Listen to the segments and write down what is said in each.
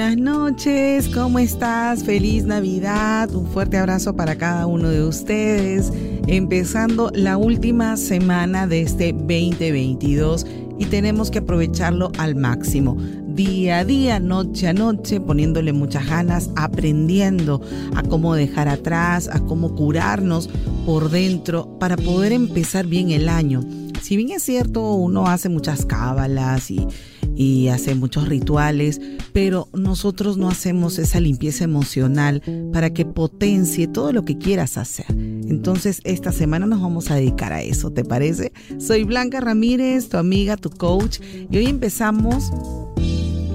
Buenas noches, ¿cómo estás? Feliz Navidad, un fuerte abrazo para cada uno de ustedes, empezando la última semana de este 2022 y tenemos que aprovecharlo al máximo, día a día, noche a noche, poniéndole muchas ganas, aprendiendo a cómo dejar atrás, a cómo curarnos por dentro para poder empezar bien el año. Si bien es cierto, uno hace muchas cábalas y y hace muchos rituales, pero nosotros no hacemos esa limpieza emocional para que potencie todo lo que quieras hacer. Entonces, esta semana nos vamos a dedicar a eso, ¿te parece? Soy Blanca Ramírez, tu amiga, tu coach, y hoy empezamos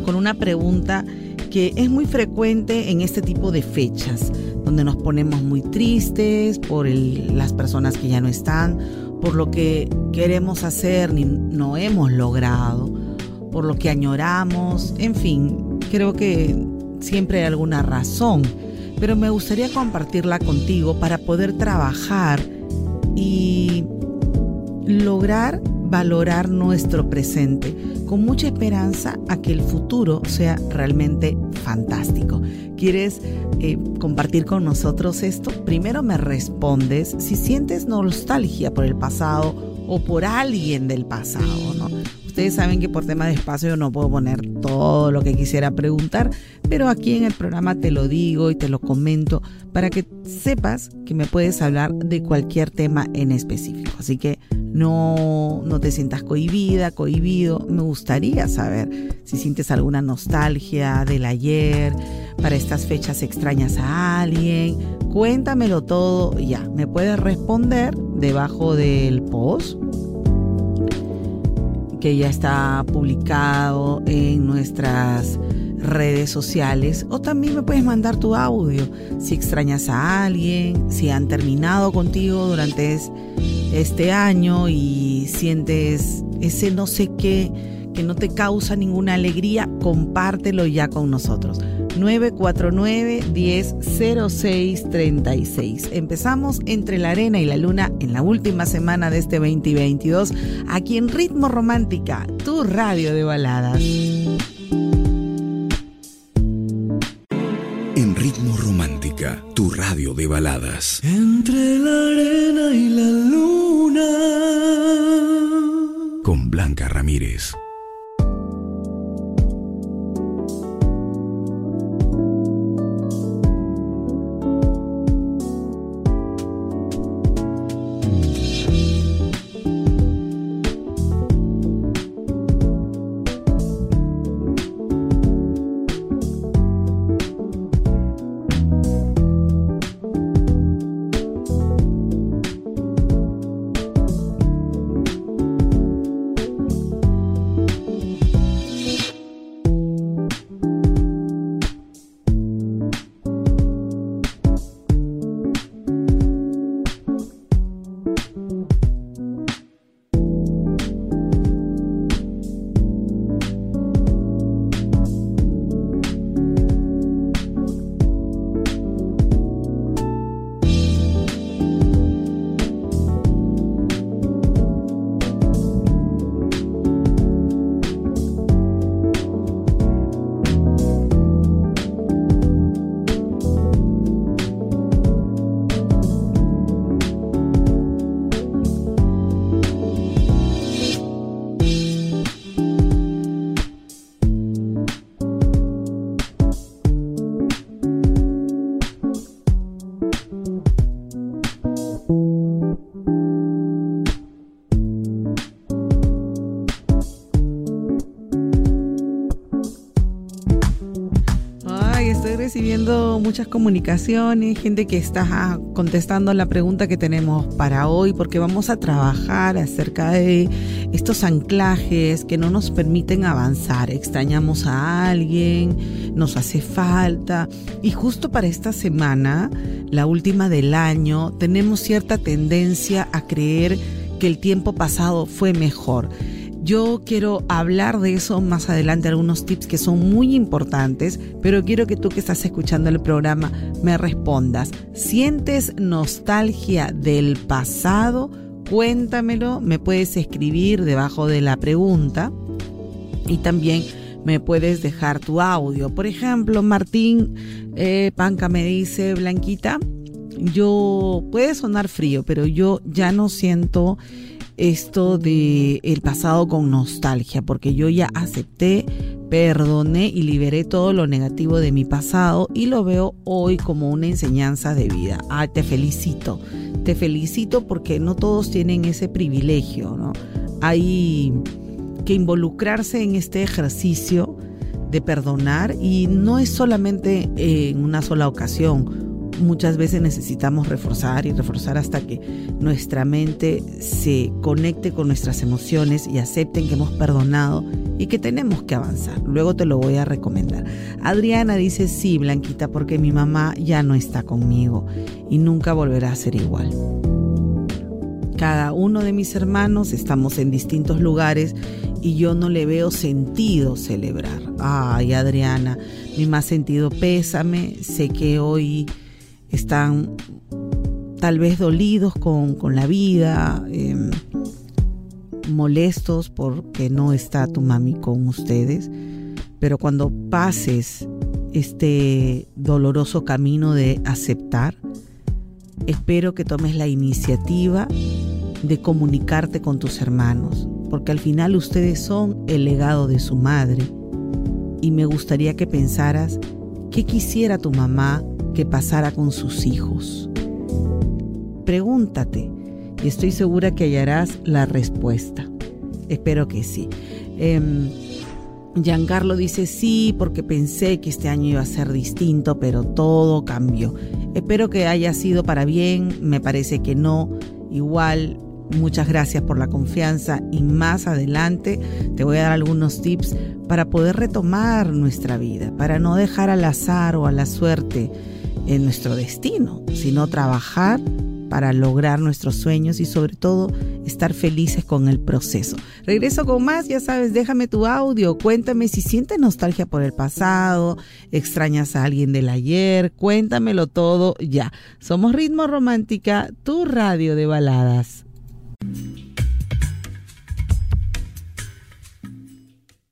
con una pregunta que es muy frecuente en este tipo de fechas, donde nos ponemos muy tristes por las personas que ya no están, por lo que queremos hacer ni no hemos logrado por lo que añoramos, en fin, creo que siempre hay alguna razón, pero me gustaría compartirla contigo para poder trabajar y lograr valorar nuestro presente con mucha esperanza a que el futuro sea realmente fantástico. ¿Quieres eh, compartir con nosotros esto? Primero me respondes si sientes nostalgia por el pasado o por alguien del pasado, ¿no? Ustedes saben que por tema de espacio no puedo poner todo lo que quisiera preguntar, pero aquí en el programa te lo digo y te lo comento para que sepas que me puedes hablar de cualquier tema en específico. Así que no, no te sientas cohibida, cohibido. Me gustaría saber si sientes alguna nostalgia del ayer, para estas fechas extrañas a alguien. Cuéntamelo todo ya. Me puedes responder debajo del post que ya está publicado en nuestras redes sociales o también me puedes mandar tu audio si extrañas a alguien, si han terminado contigo durante este año y sientes ese no sé qué que no te causa ninguna alegría, compártelo ya con nosotros. 949-100636. Empezamos entre la arena y la luna en la última semana de este 2022, aquí en Ritmo Romántica, tu radio de baladas. En Ritmo Romántica, tu radio de baladas. Entre la arena y la luna. Con Blanca Ramírez. Recibiendo muchas comunicaciones, gente que está ah, contestando la pregunta que tenemos para hoy, porque vamos a trabajar acerca de estos anclajes que no nos permiten avanzar. Extrañamos a alguien, nos hace falta. Y justo para esta semana, la última del año, tenemos cierta tendencia a creer que el tiempo pasado fue mejor. Yo quiero hablar de eso más adelante, algunos tips que son muy importantes, pero quiero que tú que estás escuchando el programa me respondas. ¿Sientes nostalgia del pasado? Cuéntamelo, me puedes escribir debajo de la pregunta y también me puedes dejar tu audio. Por ejemplo, Martín eh, Panca me dice, Blanquita, yo puede sonar frío, pero yo ya no siento esto de el pasado con nostalgia, porque yo ya acepté, perdoné y liberé todo lo negativo de mi pasado y lo veo hoy como una enseñanza de vida. Ah, te felicito. Te felicito porque no todos tienen ese privilegio, ¿no? Hay que involucrarse en este ejercicio de perdonar y no es solamente en una sola ocasión muchas veces necesitamos reforzar y reforzar hasta que nuestra mente se conecte con nuestras emociones y acepten que hemos perdonado y que tenemos que avanzar. Luego te lo voy a recomendar. Adriana dice, sí, Blanquita, porque mi mamá ya no está conmigo y nunca volverá a ser igual. Cada uno de mis hermanos estamos en distintos lugares y yo no le veo sentido celebrar. Ay, Adriana, mi más sentido pésame. Sé que hoy están tal vez dolidos con, la vida, em, molestos porque no está tu mami con ustedes, pero cuando pases este doloroso camino de aceptar, espero que tomes la iniciativa de comunicarte con tus hermanos, porque al final ustedes son el legado de su madre. Y me gustaría que pensaras qué quisiera tu mamá que pasara con sus hijos? Pregúntate y estoy segura que hallarás la respuesta. Espero que sí. Eh, Giancarlo dice sí porque pensé que este año iba a ser distinto, pero todo cambió. Espero que haya sido para bien, me parece que no. Igual, muchas gracias por la confianza y más adelante te voy a dar algunos tips para poder retomar nuestra vida, para no dejar al azar o a la suerte en nuestro destino, sino trabajar para lograr nuestros sueños y sobre todo estar felices con el proceso. Regreso con más, ya sabes, déjame tu audio, cuéntame si sientes nostalgia por el pasado, extrañas a alguien del ayer, cuéntamelo todo ya. Somos Ritmo Romántica, tu radio de baladas.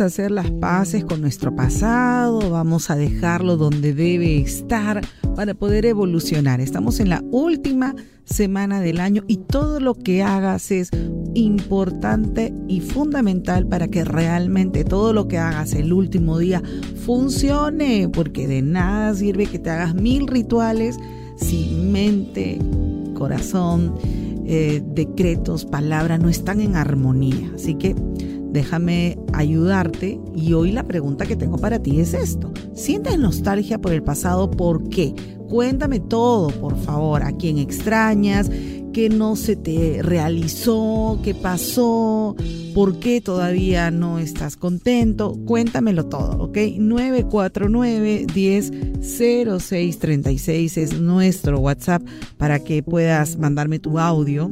Hacer las paces con nuestro pasado, vamos a dejarlo donde debe estar para poder evolucionar. Estamos en la última semana del año y todo lo que hagas es importante y fundamental para que realmente todo lo que hagas el último día funcione, porque de nada sirve que te hagas mil rituales si mente, corazón, eh, decretos, palabras no están en armonía. Así que déjame ayudarte y hoy la pregunta que tengo para ti es esto. ¿Sientes nostalgia por el pasado? ¿Por qué? Cuéntame todo, por favor, a quién extrañas, qué no se te realizó, qué pasó, por qué todavía no estás contento. Cuéntamelo todo, ¿ok? 949 10 0636 es nuestro WhatsApp para que puedas mandarme tu audio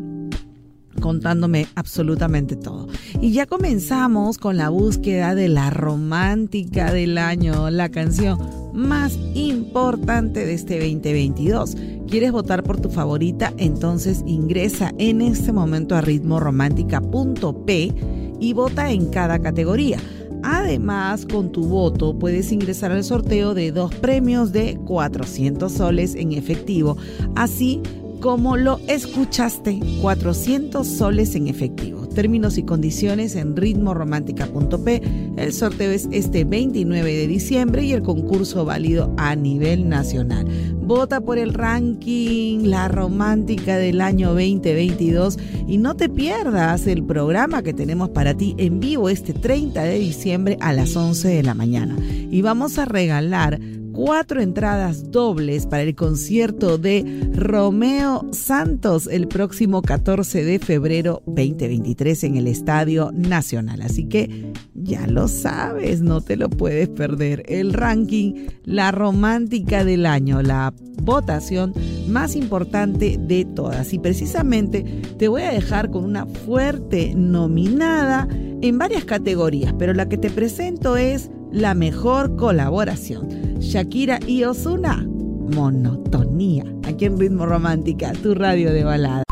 contándome absolutamente todo. Y ya comenzamos con la búsqueda de la romántica del año, la canción más importante de este 2022. ¿Quieres votar por tu favorita? Entonces ingresa en este momento a ritmoromántica.p y vota en cada categoría. Además, con tu voto puedes ingresar al sorteo de dos premios de 400 soles en efectivo, así como lo escuchaste, 400 soles en efectivo. Términos y condiciones en ritmoromántica.p. El sorteo es este 29 de diciembre y el concurso válido a nivel nacional. Vota por el ranking La Romántica del año 2022 y no te pierdas el programa que tenemos para ti en vivo este 30 de diciembre a las 11 de la mañana. Y vamos a regalar cuatro entradas dobles para el concierto de Romeo Santos el próximo 14 de febrero 2023 en el Estadio Nacional. Así que ya lo sabes, no te lo puedes perder. El ranking, la romántica del año, la votación más importante de todas. Y precisamente te voy a dejar con una fuerte nominada en varias categorías, pero la que te presento es la mejor colaboración. Shakira y Osuna. Monotonía. Aquí en Ritmo Romántica, tu radio de balada.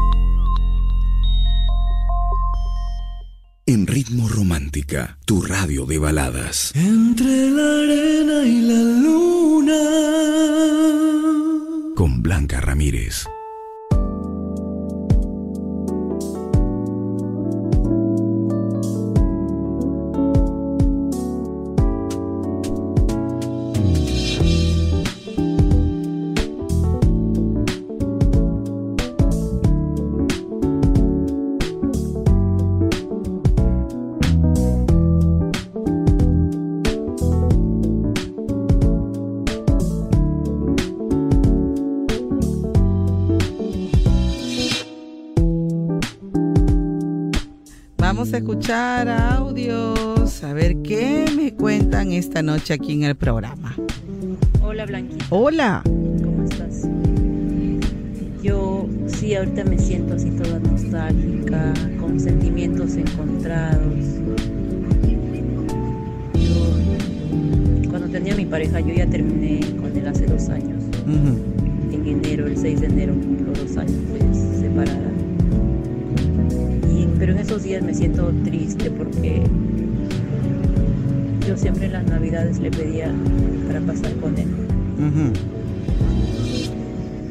En Ritmo Romántica, tu radio de baladas. Entre la arena y la luna. Con Blanca Ramírez. Cuentan esta noche aquí en el programa. Hola Blanquita. Hola. ¿Cómo estás? Yo sí, ahorita me siento así toda nostálgica, con sentimientos encontrados. Yo, cuando tenía mi pareja, yo ya terminé con él hace dos años. En enero, el 6 de enero, los dos años pues, separada pero en esos días me siento triste porque yo siempre en las navidades le pedía para pasar con él.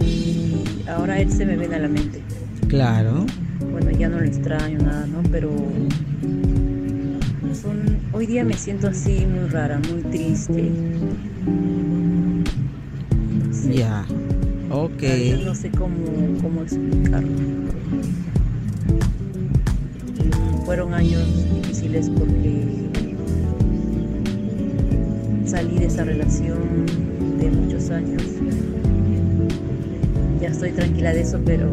Y ahora él se me viene a la mente. Claro. Bueno, ya no lo extraño, nada, ¿no? Pero hoy día me siento así muy rara, muy triste. Ya, ok. No sé cómo, cómo explicarlo fueron años difíciles porque salí de esa relación de muchos años. Ya estoy tranquila de eso, pero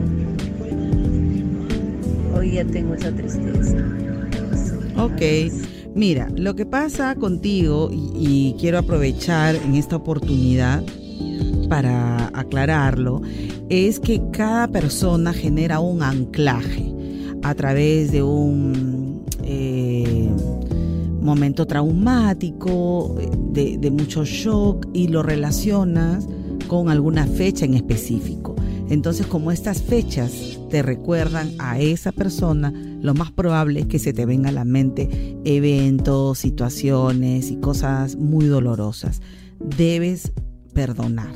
hoy día tengo esa tristeza. Ok. Mira, lo que pasa contigo, y, quiero aprovechar en esta oportunidad para aclararlo, es que cada persona genera un anclaje a través de un momento traumático, de, de mucho shock y lo relacionas con alguna fecha en específico. Entonces, como estas fechas te recuerdan a esa persona, lo más probable es que se te venga a la mente eventos, situaciones y cosas muy dolorosas. Debes perdonar,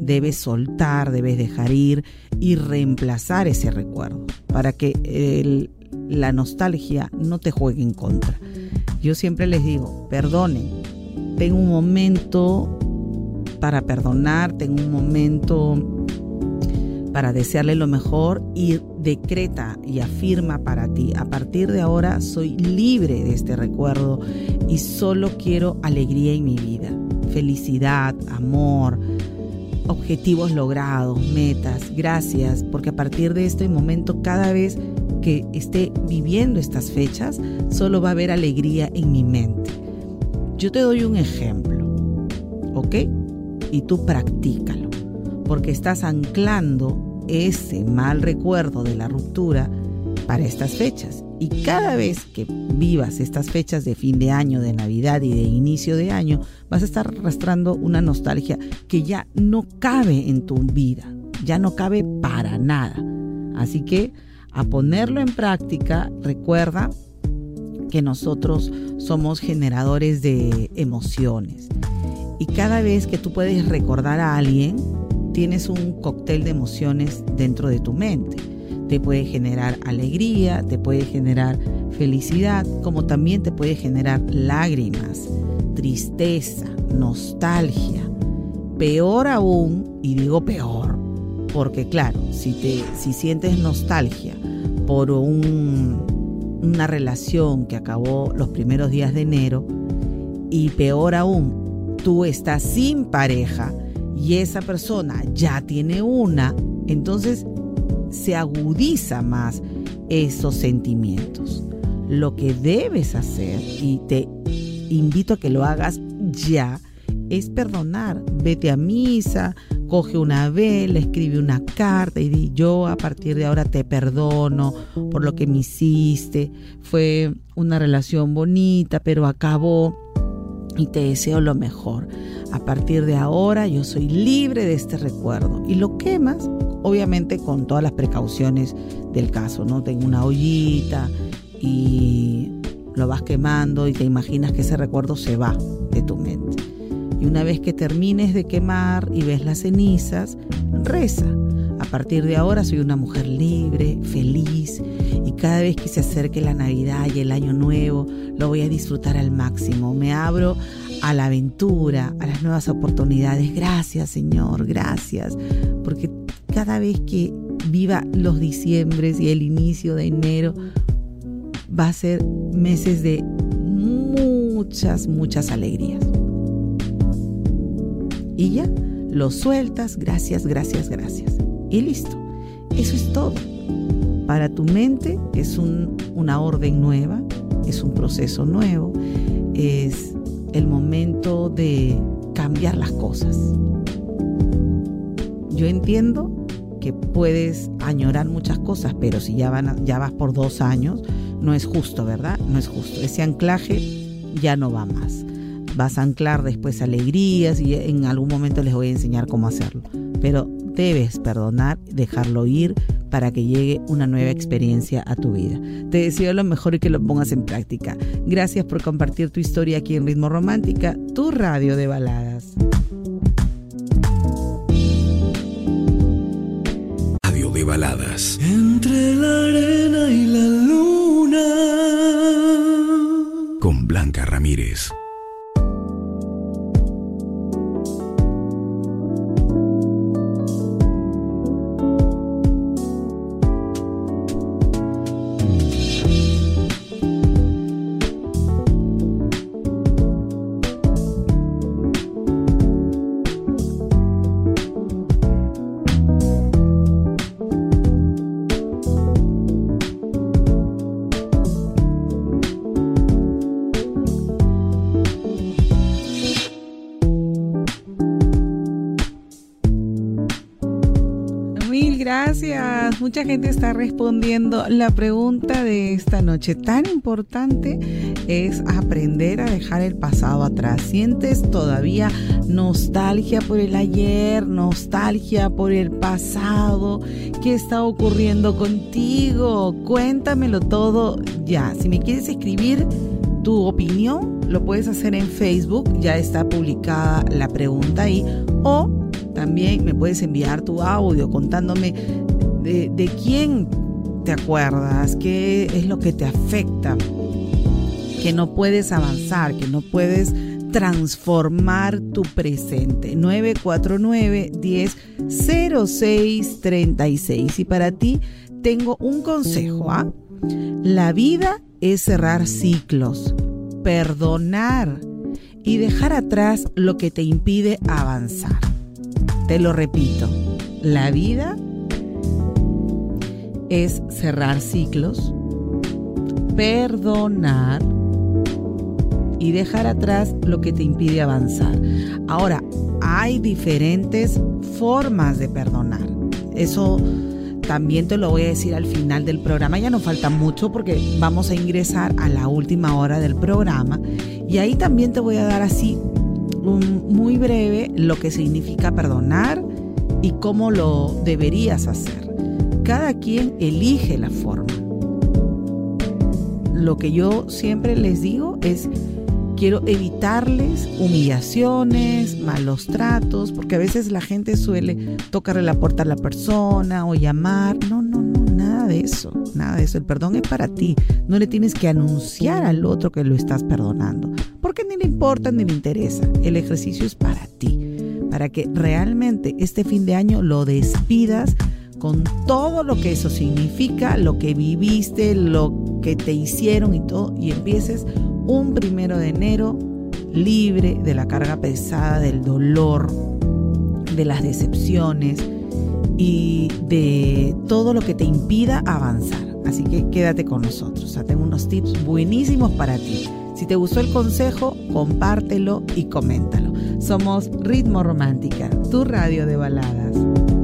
debes soltar, debes dejar ir y reemplazar ese recuerdo para que la nostalgia no te juegue en contra. Yo siempre les digo, perdonen, ten un momento para perdonar, ten un momento para desearle lo mejor y decreta y afirma para ti, a partir de ahora soy libre de este recuerdo y solo quiero alegría en mi vida, felicidad, amor, objetivos logrados, metas. Gracias, porque a partir de este momento, cada vez que esté viviendo estas fechas, solo va a haber alegría en mi mente. Yo te doy un ejemplo, ¿ok? Y tú practícalo, porque estás anclando ese mal recuerdo de la ruptura para estas fechas. Y cada vez que vivas estas fechas de fin de año, de Navidad y de inicio de año, vas a estar arrastrando una nostalgia que ya no cabe en tu vida, ya no cabe para nada. Así que a ponerlo en práctica, recuerda que nosotros somos generadores de emociones. Y cada vez que tú puedes recordar a alguien, tienes un cóctel de emociones dentro de tu mente te puede generar alegría, te puede generar felicidad, como también te puede generar lágrimas, tristeza, nostalgia. Peor aún, y digo peor, porque claro, si, te, si sientes nostalgia por un, una relación que acabó los primeros días de enero, y peor aún, tú estás sin pareja y esa persona ya tiene una, entonces se agudiza más esos sentimientos. Lo que debes hacer, y te invito a que lo hagas ya, es perdonar. Vete a misa, coge una vela, escribe una carta y di, yo a partir de ahora te perdono por lo que me hiciste. Fue una relación bonita, pero acabó y te deseo lo mejor. A partir de ahora yo soy libre de este recuerdo. Y lo quemas obviamente con todas las precauciones del caso, ¿no? Tengo una ollita y lo vas quemando y te imaginas que ese recuerdo se va de tu mente. Y una vez que termines de quemar y ves las cenizas, reza. A partir de ahora soy una mujer libre, feliz y cada vez que se acerque la Navidad y el Año Nuevo lo voy a disfrutar al máximo. Me abro a la aventura, a las nuevas oportunidades. Gracias Señor, gracias, porque cada vez que viva los diciembres y el inicio de enero, va a ser meses de muchas, muchas alegrías. Y ya, lo sueltas, gracias, gracias, gracias. Y listo. Eso es todo. Para tu mente es una orden nueva, es un proceso nuevo, es el momento de cambiar las cosas. Yo entiendo que puedes añorar muchas cosas, pero si ya, van ya vas por dos años, no es justo, ¿verdad? No es justo. Ese anclaje ya no va más. Vas a anclar después alegrías y en algún momento les voy a enseñar cómo hacerlo. Pero debes perdonar, dejarlo ir para que llegue una nueva experiencia a tu vida. Te deseo lo mejor y que lo pongas en práctica. Gracias por compartir tu historia aquí en Ritmo Romántica, tu radio de baladas. baladas. Entre la arena y la luna. Con Blanca Ramírez. Mucha gente está respondiendo. La pregunta de esta noche tan importante es aprender a dejar el pasado atrás. ¿Sientes todavía nostalgia por el ayer, nostalgia por el pasado? ¿Qué está ocurriendo contigo? Cuéntamelo todo ya. Si me quieres escribir tu opinión, lo puedes hacer en Facebook, ya está publicada la pregunta ahí. O también me puedes enviar tu audio contándome de, quién te acuerdas, qué es lo que te afecta, que no puedes avanzar, que no puedes transformar tu presente. 949 10 06 36. Y para ti tengo un consejo. ¿ah? La vida es cerrar ciclos, perdonar y dejar atrás lo que te impide avanzar. Te lo repito, la vida es cerrar ciclos, perdonar y dejar atrás lo que te impide avanzar. Ahora, hay diferentes formas de perdonar. Eso también te lo voy a decir al final del programa. Ya no falta mucho porque vamos a ingresar a la última hora del programa. Y ahí también te voy a dar así muy breve lo que significa perdonar y cómo lo deberías hacer. Cada quien elige la forma. Lo que yo siempre les digo es quiero evitarles humillaciones, malos tratos, porque a veces la gente suele tocarle la puerta a la persona o llamar. No, no, no, nada de eso, nada de eso. El perdón es para ti. No le tienes que anunciar al otro que lo estás perdonando, porque ni le importa ni le interesa. El ejercicio es para ti, para que realmente este fin de año lo despidas con todo lo que eso significa, lo que viviste, lo que te hicieron y todo, y empieces un primero de enero libre de la carga pesada, del dolor, de las decepciones y de todo lo que te impida avanzar. Así que quédate con nosotros. tengo unos tips buenísimos para ti. Si te gustó el consejo, compártelo y coméntalo. Somos Ritmo Romántica, tu radio de baladas.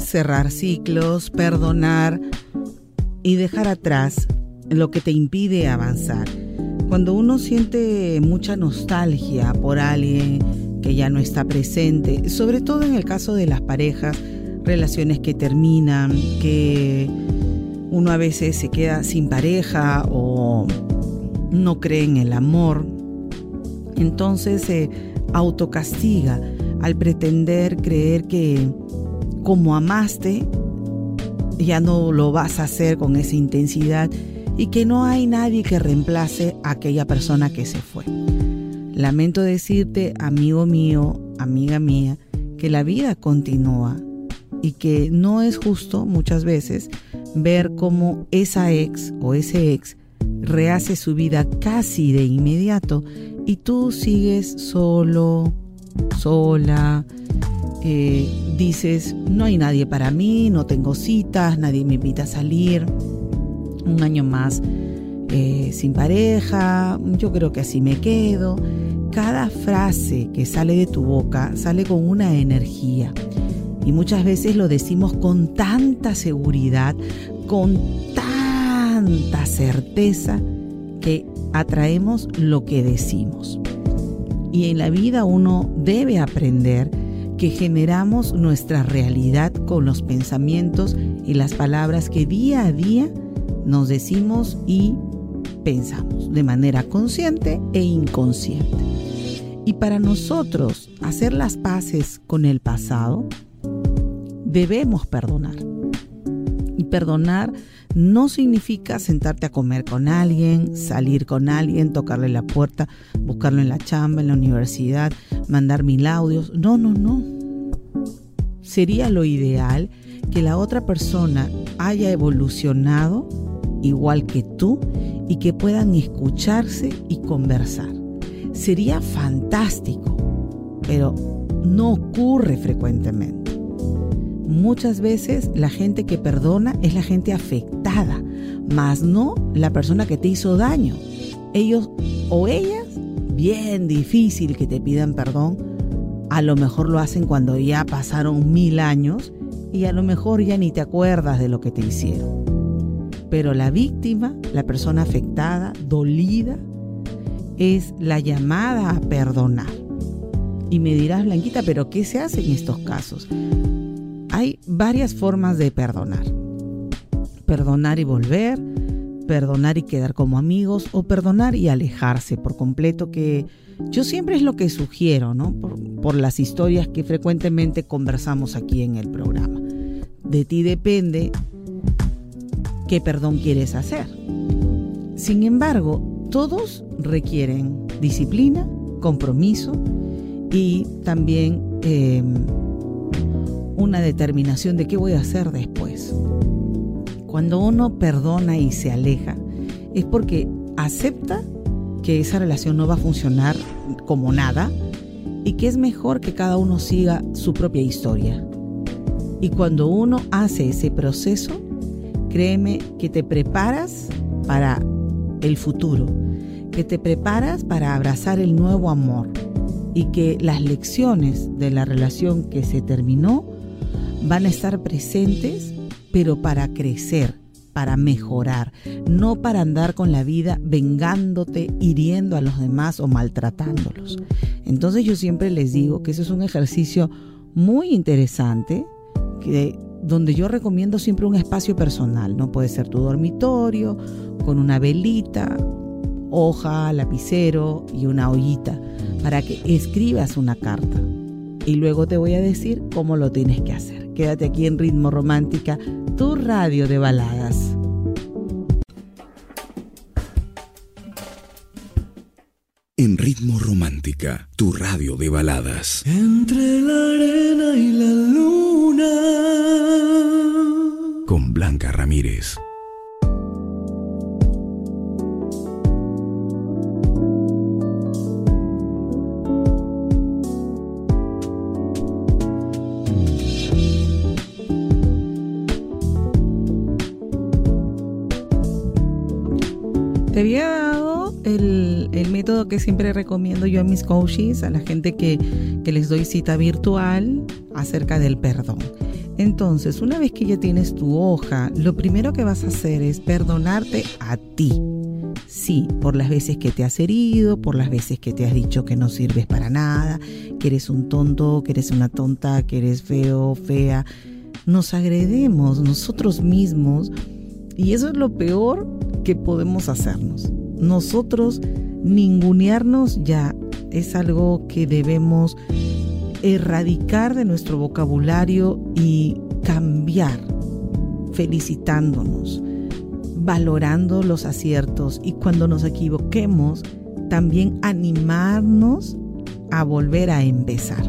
Cerrar ciclos, perdonar y dejar atrás lo que te impide avanzar. Cuando uno siente mucha nostalgia por alguien que ya no está presente, sobre todo en el caso de las parejas, relaciones que terminan, que uno a veces se queda sin pareja o no cree en el amor, entonces se autocastiga al pretender creer que como amaste, ya no lo vas a hacer con esa intensidad y que no hay nadie que reemplace a aquella persona que se fue. Lamento decirte, amigo mío, amiga mía, que la vida continúa y que no es justo muchas veces ver cómo esa ex o ese ex rehace su vida casi de inmediato y tú sigues solo, sola, eh, dices, no hay nadie para mí, no tengo citas, nadie me invita a salir, un año más eh, sin pareja, yo creo que así me quedo. Cada frase que sale de tu boca sale con una energía y muchas veces lo decimos con tanta seguridad, con tanta certeza que atraemos lo que decimos. Y en la vida uno debe aprender que generamos nuestra realidad con los pensamientos y las palabras que día a día nos decimos y pensamos de manera consciente e inconsciente. Y para nosotros hacer las paces con el pasado, debemos perdonar. Y perdonar no significa sentarte a comer con alguien, salir con alguien, tocarle la puerta, buscarlo en la chamba, en la universidad, mandar mil audios. No, no, no. Sería lo ideal que la otra persona haya evolucionado igual que tú y que puedan escucharse y conversar. Sería fantástico, pero no ocurre frecuentemente. Muchas veces la gente que perdona es la gente afectada, más no la persona que te hizo daño. Ellos o ellas, bien difícil que te pidan perdón, a lo mejor lo hacen cuando ya pasaron mil años y a lo mejor ya ni te acuerdas de lo que te hicieron. Pero la víctima, la persona afectada, dolida, es la llamada a perdonar. Y me dirás, Blanquita, pero ¿qué se hace en estos casos? Hay varias formas de perdonar. Perdonar y volver, perdonar y quedar como amigos o perdonar y alejarse por completo, que yo siempre es lo que sugiero, ¿no? Por, las historias que frecuentemente conversamos aquí en el programa. De ti depende qué perdón quieres hacer. Sin embargo, todos requieren disciplina, compromiso y también eh, una determinación de qué voy a hacer después. Cuando uno perdona y se aleja, es porque acepta que esa relación no va a funcionar como nada y que es mejor que cada uno siga su propia historia. Y cuando uno hace ese proceso, créeme que te preparas para el futuro, que te preparas para abrazar el nuevo amor y que las lecciones de la relación que se terminó van a estar presentes pero para crecer, para mejorar, no para andar con la vida vengándote, hiriendo a los demás o maltratándolos. Entonces yo siempre les digo que eso es un ejercicio muy interesante, que, donde yo recomiendo siempre un espacio personal, ¿no? Puede ser tu dormitorio, con una velita, hoja, lapicero y una ollita, para que escribas una carta. Y luego te voy a decir cómo lo tienes que hacer. Quédate aquí en Ritmo Romántica tu radio de baladas. En Ritmo Romántica, tu radio de baladas. Entre la arena y la luna. Con Blanca Ramírez. Que siempre recomiendo yo a mis coaches, a la gente que, que les doy cita virtual acerca del perdón. Entonces, una vez que ya tienes tu hoja, lo primero que vas a hacer es perdonarte a ti. Sí, por las veces que te has herido, por las veces que te has dicho que no sirves para nada, que eres un tonto, que eres una tonta, que eres feo, fea. Nos agredemos nosotros mismos y eso es lo peor que podemos hacernos. Nosotros ningunearnos ya es algo que debemos erradicar de nuestro vocabulario y cambiar, felicitándonos, valorando los aciertos y cuando nos equivoquemos, también animarnos a volver a empezar.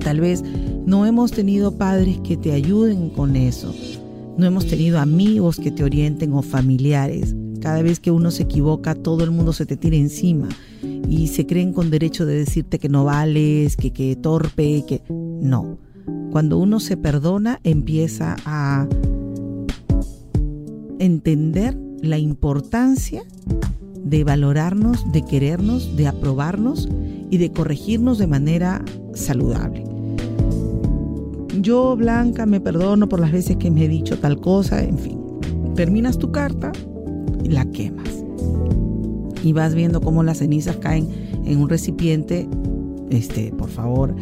Tal vez no hemos tenido padres que te ayuden con eso, no hemos tenido amigos que te orienten o familiares. Cada vez que uno se equivoca, todo el mundo se te tira encima y se creen con derecho de decirte que no vales, que, que torpe, que... No. Cuando uno se perdona, empieza a entender la importancia de valorarnos, de querernos, de aprobarnos y de corregirnos de manera saludable. Yo, Blanca, me perdono por las veces que me he dicho tal cosa, en fin. Terminas tu carta la quemas. Y vas viendo cómo las cenizas caen en un recipiente, este, por favor,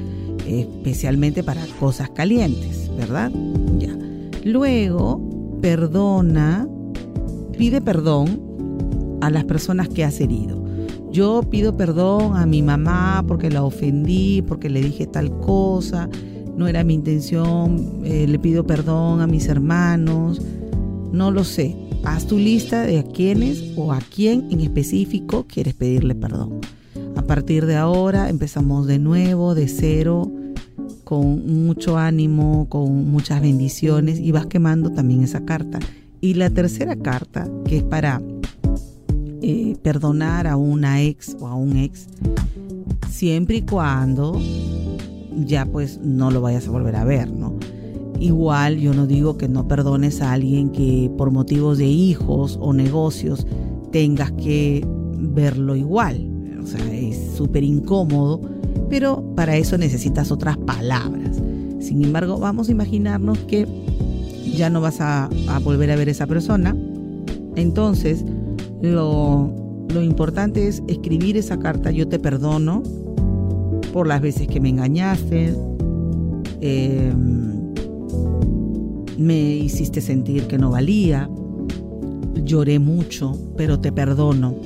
especialmente para cosas calientes, ¿verdad? Ya. Luego, perdona, pide perdón a las personas que has herido. Yo pido perdón a mi mamá porque la ofendí, porque le dije tal cosa no era mi intención, eh, le pido perdón a mis hermanos, no lo sé. Haz tu lista de a quiénes o a quién en específico quieres pedirle perdón. A partir de ahora empezamos de nuevo, de cero, con mucho ánimo, con muchas bendiciones y vas quemando también esa carta. Y la tercera carta, que es para eh, perdonar a una ex o a un ex, siempre y cuando ya pues no lo vayas a volver a ver, ¿no? Igual yo no digo que no perdones a alguien que por motivos de hijos o negocios tengas que verlo igual. O sea, es súper incómodo, pero para eso necesitas otras palabras. Sin embargo, vamos a imaginarnos que ya no vas a, volver a ver a esa persona Entonces, lo, lo importante es escribir esa carta, yo te perdono por las veces que me engañaste, em, me hiciste sentir que no valía, lloré mucho, pero te perdono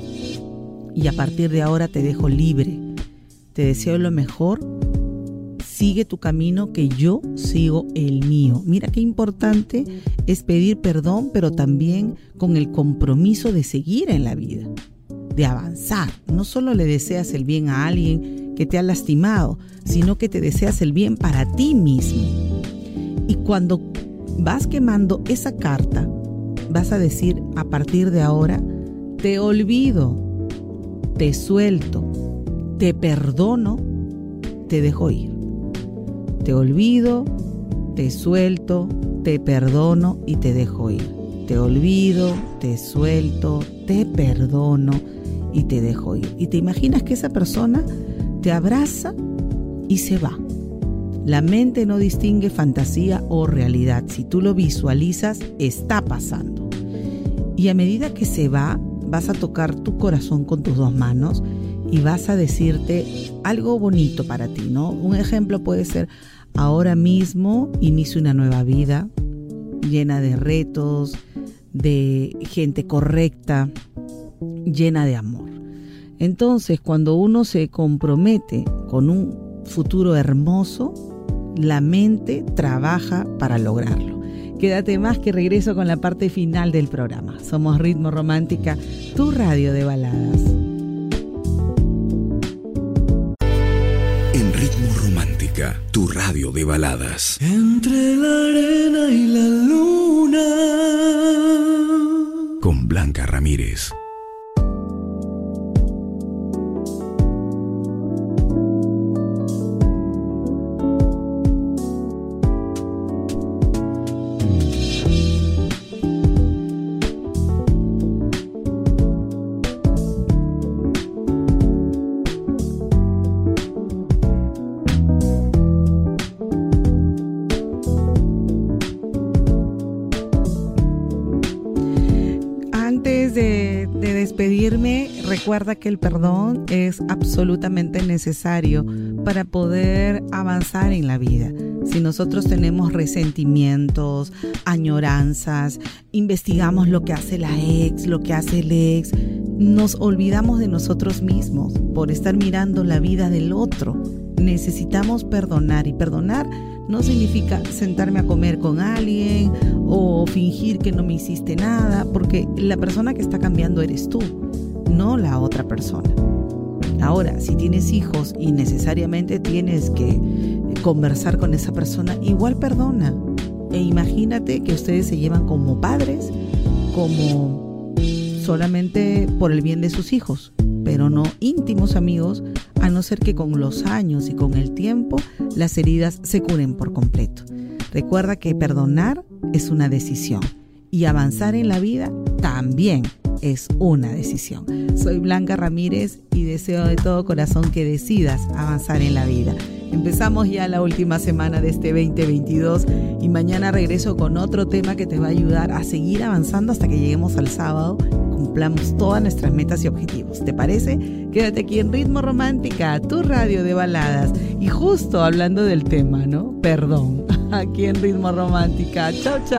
y a partir de ahora te dejo libre. Te deseo lo mejor, sigue tu camino que yo sigo el mío. Mira qué importante es pedir perdón, pero también con el compromiso de seguir en la vida, de avanzar. No solo le deseas el bien a alguien que te ha lastimado, sino que te deseas el bien para ti mismo. Y cuando vas quemando esa carta, vas a decir a partir de ahora, te olvido, te suelto, te perdono, te dejo ir. Te olvido, te suelto, te perdono y te dejo ir. Te olvido, te suelto, te perdono y te dejo ir. Y te imaginas que esa persona te abraza y se va. La mente no distingue fantasía o realidad. Si tú lo visualizas, está pasando. Y a medida que se va, vas a tocar tu corazón con tus dos manos y vas a decirte algo bonito para ti, ¿no? Un ejemplo puede ser, ahora mismo inicio una nueva vida llena de retos, de gente correcta, llena de amor. Entonces, cuando uno se compromete con un futuro hermoso, la mente trabaja para lograrlo. Quédate más que regreso con la parte final del programa. Somos Ritmo Romántica, tu radio de baladas. En Ritmo Romántica, tu radio de baladas. Entre la arena y la luna. Con Blanca Ramírez. Recuerda que el perdón es absolutamente necesario para poder avanzar en la vida. Si nosotros tenemos resentimientos, añoranzas, investigamos lo que hace la ex, lo que hace el ex, nos olvidamos de nosotros mismos por estar mirando la vida del otro. Necesitamos perdonar y perdonar no significa sentarme a comer con alguien o fingir que no me hiciste nada, porque la persona que está cambiando eres tú no la otra persona. Ahora, si tienes hijos y necesariamente tienes que conversar con esa persona, igual perdona. E imagínate que ustedes se llevan como padres, como solamente por el bien de sus hijos, pero no íntimos amigos, a no ser que con los años y con el tiempo las heridas se curen por completo. Recuerda que perdonar es una decisión y avanzar en la vida también es una decisión. Soy Blanca Ramírez y deseo de todo corazón que decidas avanzar en la vida. Empezamos ya la última semana de este 2022 y mañana regreso con otro tema que te va a ayudar a seguir avanzando hasta que lleguemos al sábado cumplamos todas nuestras metas y objetivos. ¿Te parece? Quédate aquí en Ritmo Romántica, tu radio de baladas. Y justo hablando del tema, ¿no? Perdón, aquí en Ritmo Romántica. Chao, chao.